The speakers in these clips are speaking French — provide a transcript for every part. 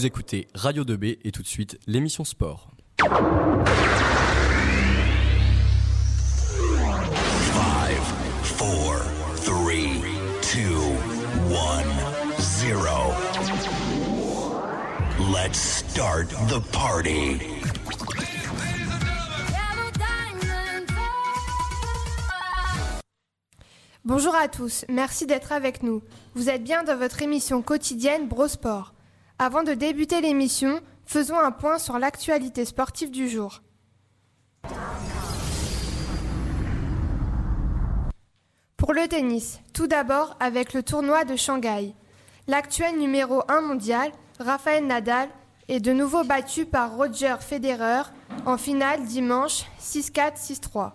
Vous écoutez Radio 2B et tout de suite l'émission Sport. Five, four, three, two, one, zero. Let's start the party. Bonjour à tous, merci d'être avec nous. Vous êtes bien dans votre émission quotidienne Brosport. Avant de débuter l'émission, faisons un point sur l'actualité sportive du jour. Pour le tennis, tout d'abord avec le tournoi de Shanghai. L'actuel numéro 1 mondial, Rafael Nadal, est de nouveau battu par Roger Federer en finale dimanche 6-4, 6-3.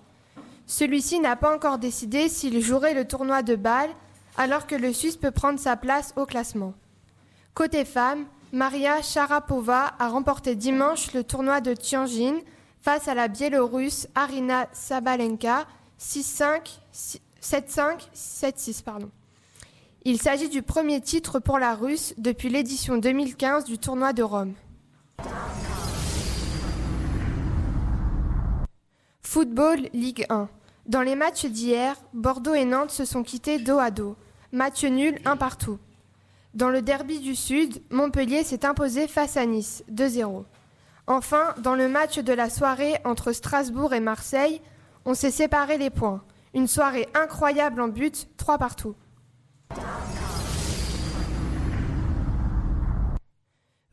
Celui-ci n'a pas encore décidé s'il jouerait le tournoi de Bâle, alors que le Suisse peut prendre sa place au classement. Côté femmes, Maria Sharapova a remporté dimanche le tournoi de Tianjin face à la Biélorusse Arina Sabalenka 6-5, 7-5, 7-6. Pardon. Il s'agit du premier titre pour la Russe depuis l'édition 2015 du tournoi de Rome. Football Ligue 1. Dans les matchs d'hier, Bordeaux et Nantes se sont quittés dos à dos. Match nul, un partout. Dans le derby du Sud, Montpellier s'est imposé face à Nice, 2-0. Enfin, dans le match de la soirée entre Strasbourg et Marseille, on s'est séparé les points. Une soirée incroyable en but, 3 partout.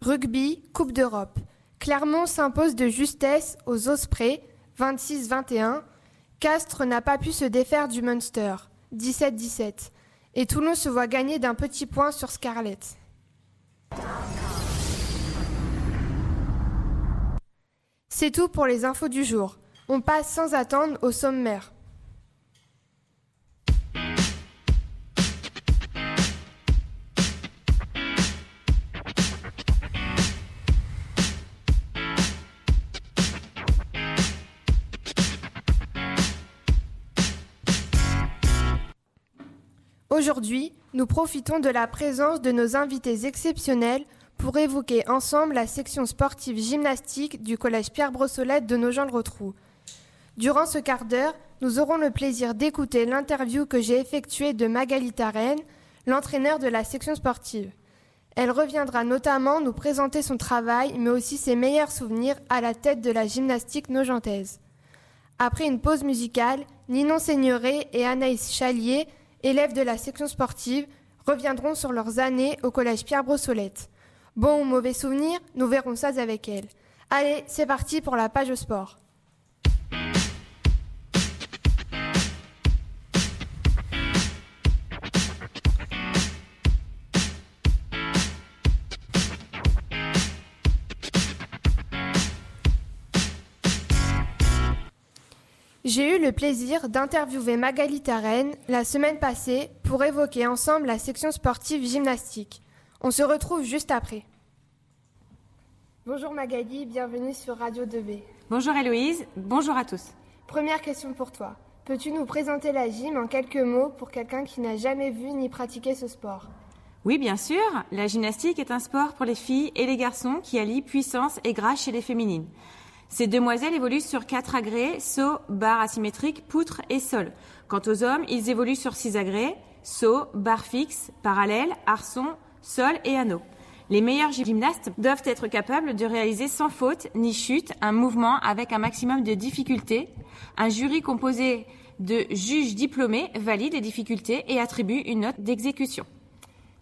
Rugby, Coupe d'Europe. Clermont s'impose de justesse aux Ospreys, 26-21. Castres n'a pas pu se défaire du Munster, 17-17. Et Toulon se voit gagner d'un petit point sur Scarlett. C'est tout pour les infos du jour. On passe sans attendre au sommaire. Aujourd'hui, nous profitons de la présence de nos invités exceptionnels pour évoquer ensemble la section sportive gymnastique du collège Pierre Brossolette de Nogent-le-Rotrou. Durant ce quart d'heure, nous aurons le plaisir d'écouter l'interview que j'ai effectuée de Magali Taren, l'entraîneur de la section sportive. Elle reviendra notamment nous présenter son travail, mais aussi ses meilleurs souvenirs à la tête de la gymnastique nogentaise. Après une pause musicale, Ninon Seigneuré et Anaïs Chalier, élèves de la section sportive, reviendront sur leurs années au collège Pierre Brossolette. Bon ou mauvais souvenir, nous verrons ça avec elles. Allez, c'est parti pour la page sport. J'ai eu le plaisir d'interviewer Magali Taren la semaine passée pour évoquer ensemble la section sportive gymnastique. On se retrouve juste après. Bonjour Magali, bienvenue sur Radio 2B. Bonjour Héloïse, bonjour à tous. Première question pour toi. Peux-tu nous présenter la gym en quelques mots pour quelqu'un qui n'a jamais vu ni pratiqué ce sport? Oui, bien sûr. La gymnastique est un sport pour les filles et les garçons qui allie puissance et grâce chez les féminines. Ces demoiselles évoluent sur quatre agrès, saut, barre asymétrique, poutre et sol. Quant aux hommes, ils évoluent sur six agrès, saut, barre fixe, parallèle, arçon, sol et anneau. Les meilleurs gymnastes doivent être capables de réaliser sans faute ni chute un mouvement avec un maximum de difficulté. Un jury composé de juges diplômés valide les difficultés et attribue une note d'exécution.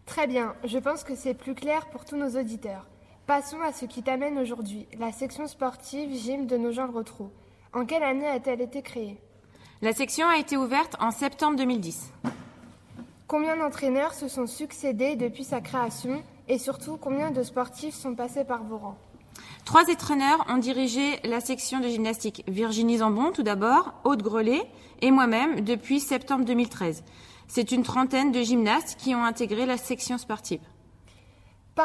Très bien, je pense que c'est plus clair pour tous nos auditeurs. Passons à ce qui t'amène aujourd'hui, la section sportive Gym de Nogent-le-Rotrou. En quelle année a-t-elle été créée? La section a été ouverte en septembre 2010. Combien d'entraîneurs se sont succédés depuis sa création et surtout combien de sportifs sont passés par vos rangs? Trois entraîneurs ont dirigé la section de gymnastique. Virginie Zambon tout d'abord, Aude Grelet et moi-même depuis septembre 2013. C'est une trentaine de gymnastes qui ont intégré la section sportive.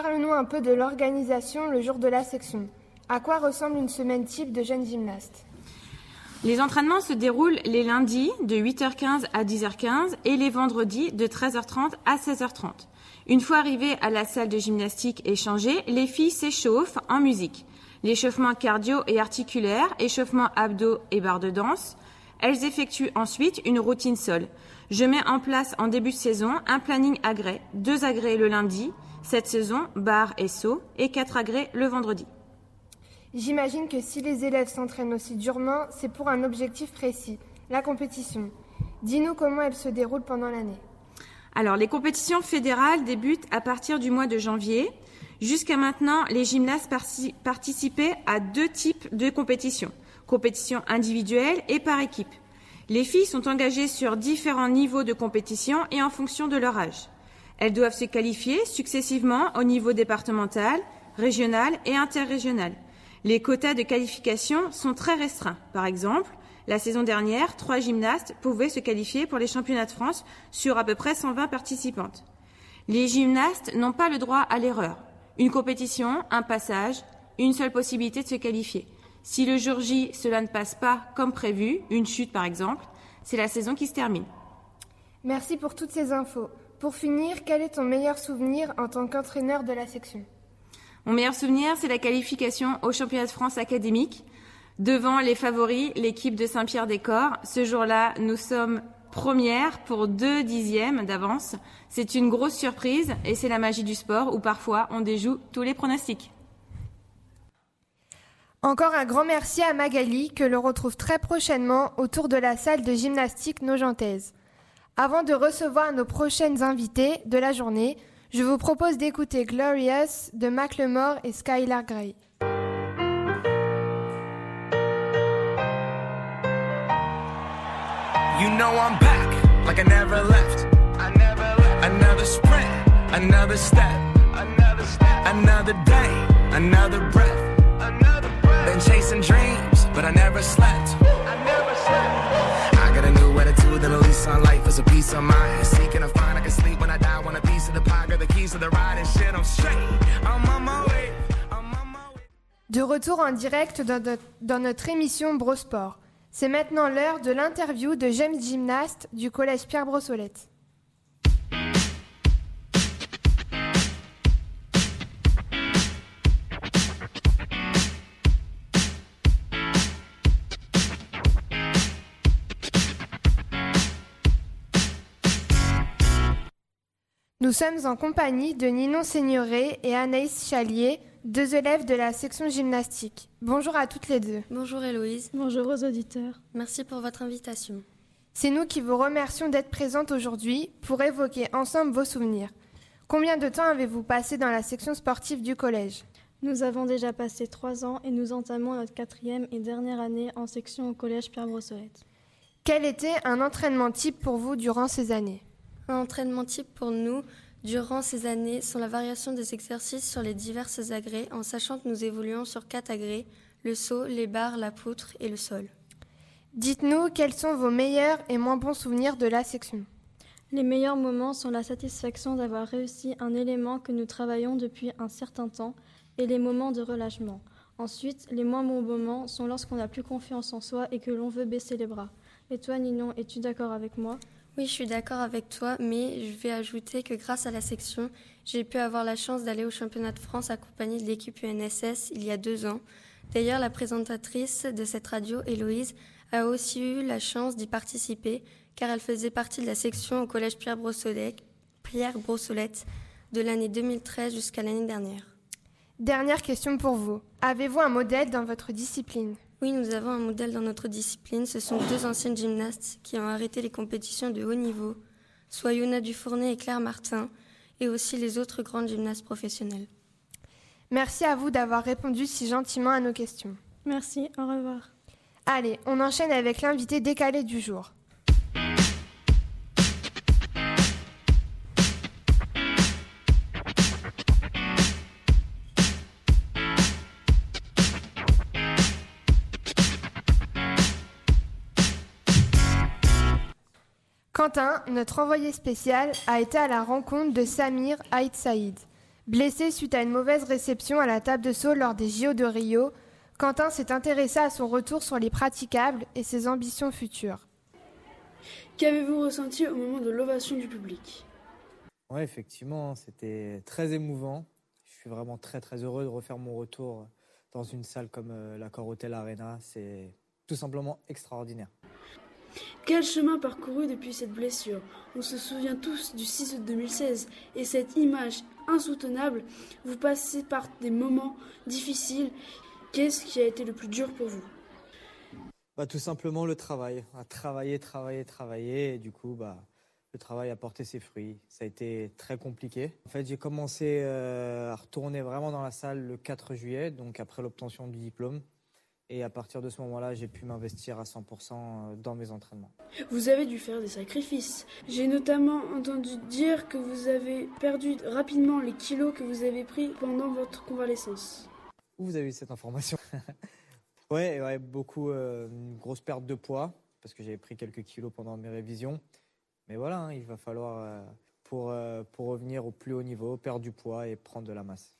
Parle-nous un peu de l'organisation le jour de la section. À quoi ressemble une semaine type de jeunes gymnastes? Les entraînements se déroulent les lundis de 8h15 à 10h15 et les vendredis de 13h30 à 16h30. Une fois arrivées à la salle de gymnastique échangée, les filles s'échauffent en musique. L'échauffement cardio et articulaire, échauffement abdos et barre de danse. Elles effectuent ensuite une routine sol. Je mets en place en début de saison un planning agrès, deux agrès le lundi, cette saison, barre et saut, et quatre agrès le vendredi. J'imagine que si les élèves s'entraînent aussi durement, c'est pour un objectif précis, la compétition. Dis-nous comment elle se déroule pendant l'année. Alors, les compétitions fédérales débutent à partir du mois de janvier. Jusqu'à maintenant, les gymnastes participaient à deux types de compétitions, compétition individuelle et par équipe. Les filles sont engagées sur différents niveaux de compétition et en fonction de leur âge. Elles doivent se qualifier successivement au niveau départemental, régional et interrégional. Les quotas de qualification sont très restreints. Par exemple, la saison dernière, trois gymnastes pouvaient se qualifier pour les championnats de France sur à peu près 120 participantes. Les gymnastes n'ont pas le droit à l'erreur. Une compétition, un passage, une seule possibilité de se qualifier. Si le jour J, cela ne passe pas comme prévu, une chute par exemple, c'est la saison qui se termine. Merci pour toutes ces infos. Pour finir, quel est ton meilleur souvenir en tant qu'entraîneur de la section? Mon meilleur souvenir, c'est la qualification au championnat de France académique. Devant les favoris, l'équipe de Saint-Pierre-des-Corps. Ce jour-là, nous sommes premières pour deux dixièmes d'avance. C'est une grosse surprise et c'est la magie du sport où parfois on déjoue tous les pronostics. Encore un grand merci à Magali que l'on retrouve très prochainement autour de la salle de gymnastique nogentaise. Avant de recevoir nos prochaines invités de la journée, je vous propose d'écouter Glorious de Macklemore et Skylar Grey. You know I'm back, like I never left. I never left. Another sprint, another step, another step, another day, another breath. Another breath. Been chasing dreams, but I never slept. I never slept. I got a new attitude and a lease on life De retour en direct dans notre, dans notre émission Brosport. C'est maintenant l'heure de l'interview de James Gymnaste du collège Pierre Brossolette. Nous sommes en compagnie de Ninon Seigneuré et Anaïs Chalier, deux élèves de la section gymnastique. Bonjour à toutes les deux. Bonjour Héloïse, Bonjour aux auditeurs. merci pour votre invitation. C'est nous qui vous remercions d'être présentes aujourd'hui pour évoquer ensemble vos souvenirs. Combien de temps avez-vous passé dans la section sportive du collège? Nous avons déjà passé trois ans et nous entamons notre quatrième et dernière année en section au collège Pierre Brossolette. Quel était un entraînement type pour vous durant ces années? Un entraînement type pour nous durant ces années sont la variation des exercices sur les diverses agrès en sachant que nous évoluons sur quatre agrès, le saut, les barres, la poutre et le sol. Dites-nous quels sont vos meilleurs et moins bons souvenirs de la section? Les meilleurs moments sont la satisfaction d'avoir réussi un élément que nous travaillons depuis un certain temps et les moments de relâchement. Ensuite, les moins bons moments sont lorsqu'on n'a plus confiance en soi et que l'on veut baisser les bras. Et toi, Ninon, es-tu d'accord avec moi? Oui, je suis d'accord avec toi, mais je vais ajouter que grâce à la section, j'ai pu avoir la chance d'aller au championnat de France accompagnée de l'équipe UNSS il y a deux ans. D'ailleurs, la présentatrice de cette radio, Héloïse, a aussi eu la chance d'y participer car elle faisait partie de la section au collège Pierre Brossolette, Pierre Brossolette de l'année 2013 jusqu'à l'année dernière. Dernière question pour vous. Avez-vous un modèle dans votre discipline? Oui, nous avons un modèle dans notre discipline. Ce sont deux anciennes gymnastes qui ont arrêté les compétitions de haut niveau, soit Yona Dufournet et Claire Martin, et aussi les autres grandes gymnastes professionnelles. Merci à vous d'avoir répondu si gentiment à nos questions. Merci, au revoir. Allez, on enchaîne avec l'invité décalé du jour. Quentin, notre envoyé spécial, a été à la rencontre de Samir Haït Saïd. Blessé suite à une mauvaise réception à la table de saut lors des JO de Rio, Quentin s'est intéressé à son retour sur les praticables et ses ambitions futures. Qu'avez-vous ressenti au moment de l'ovation du public? Ouais, effectivement, c'était très émouvant. Je suis vraiment très très heureux de refaire mon retour dans une salle comme euh, l'Accor Hotel Arena. C'est tout simplement extraordinaire. Quel chemin parcouru depuis cette blessure? On se souvient tous du 6 août 2016 et cette image insoutenable, vous passez par des moments difficiles. Qu'est-ce qui a été le plus dur pour vous? Bah, Tout simplement le travail. À travailler, travailler, travailler. Du coup, bah, le travail a porté ses fruits. Ça a été très compliqué. En fait, j'ai commencé euh, à retourner vraiment dans la salle le 4 juillet, donc après l'obtention du diplôme. Et à partir de ce moment-là, j'ai pu m'investir à 100% euh, dans mes entraînements. Vous avez dû faire des sacrifices. J'ai notamment entendu dire que vous avez perdu rapidement les kilos que vous avez pris pendant votre convalescence. Où vous avez eu cette information ouais, ouais, beaucoup, euh, une grosse perte de poids, parce que j'avais pris quelques kilos pendant mes révisions. Mais voilà, hein, il va falloir, euh, pour, euh, pour revenir au plus haut niveau, perdre du poids et prendre de la masse.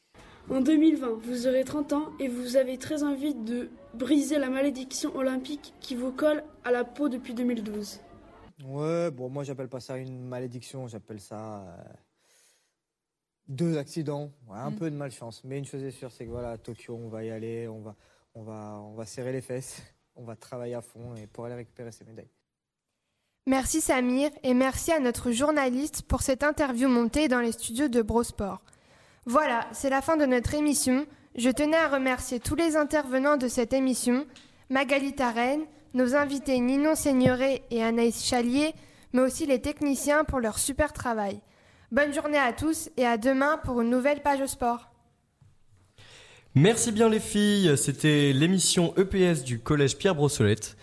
En 2020, vous aurez 30 ans et vous avez très envie de briser la malédiction olympique qui vous colle à la peau depuis 2012. Ouais, bon, moi j'appelle pas ça une malédiction, j'appelle ça euh, deux accidents, ouais, un Mm. peu de malchance. Mais une chose est sûre, c'est que voilà, à Tokyo, on va y aller, on va, on va, on va serrer les fesses, on va travailler à fond et pour aller récupérer ces médailles. Merci Samir et merci à notre journaliste pour cette interview montée dans les studios de Brosport. Voilà, c'est la fin de notre émission. Je tenais à remercier tous les intervenants de cette émission, Magali Tarenne, nos invités Ninon Seigneuré et Anaïs Chalier, mais aussi les techniciens pour leur super travail. Bonne journée à tous et à demain pour une nouvelle page sport. Merci bien les filles, c'était l'émission EPS du collège Pierre Brossolette.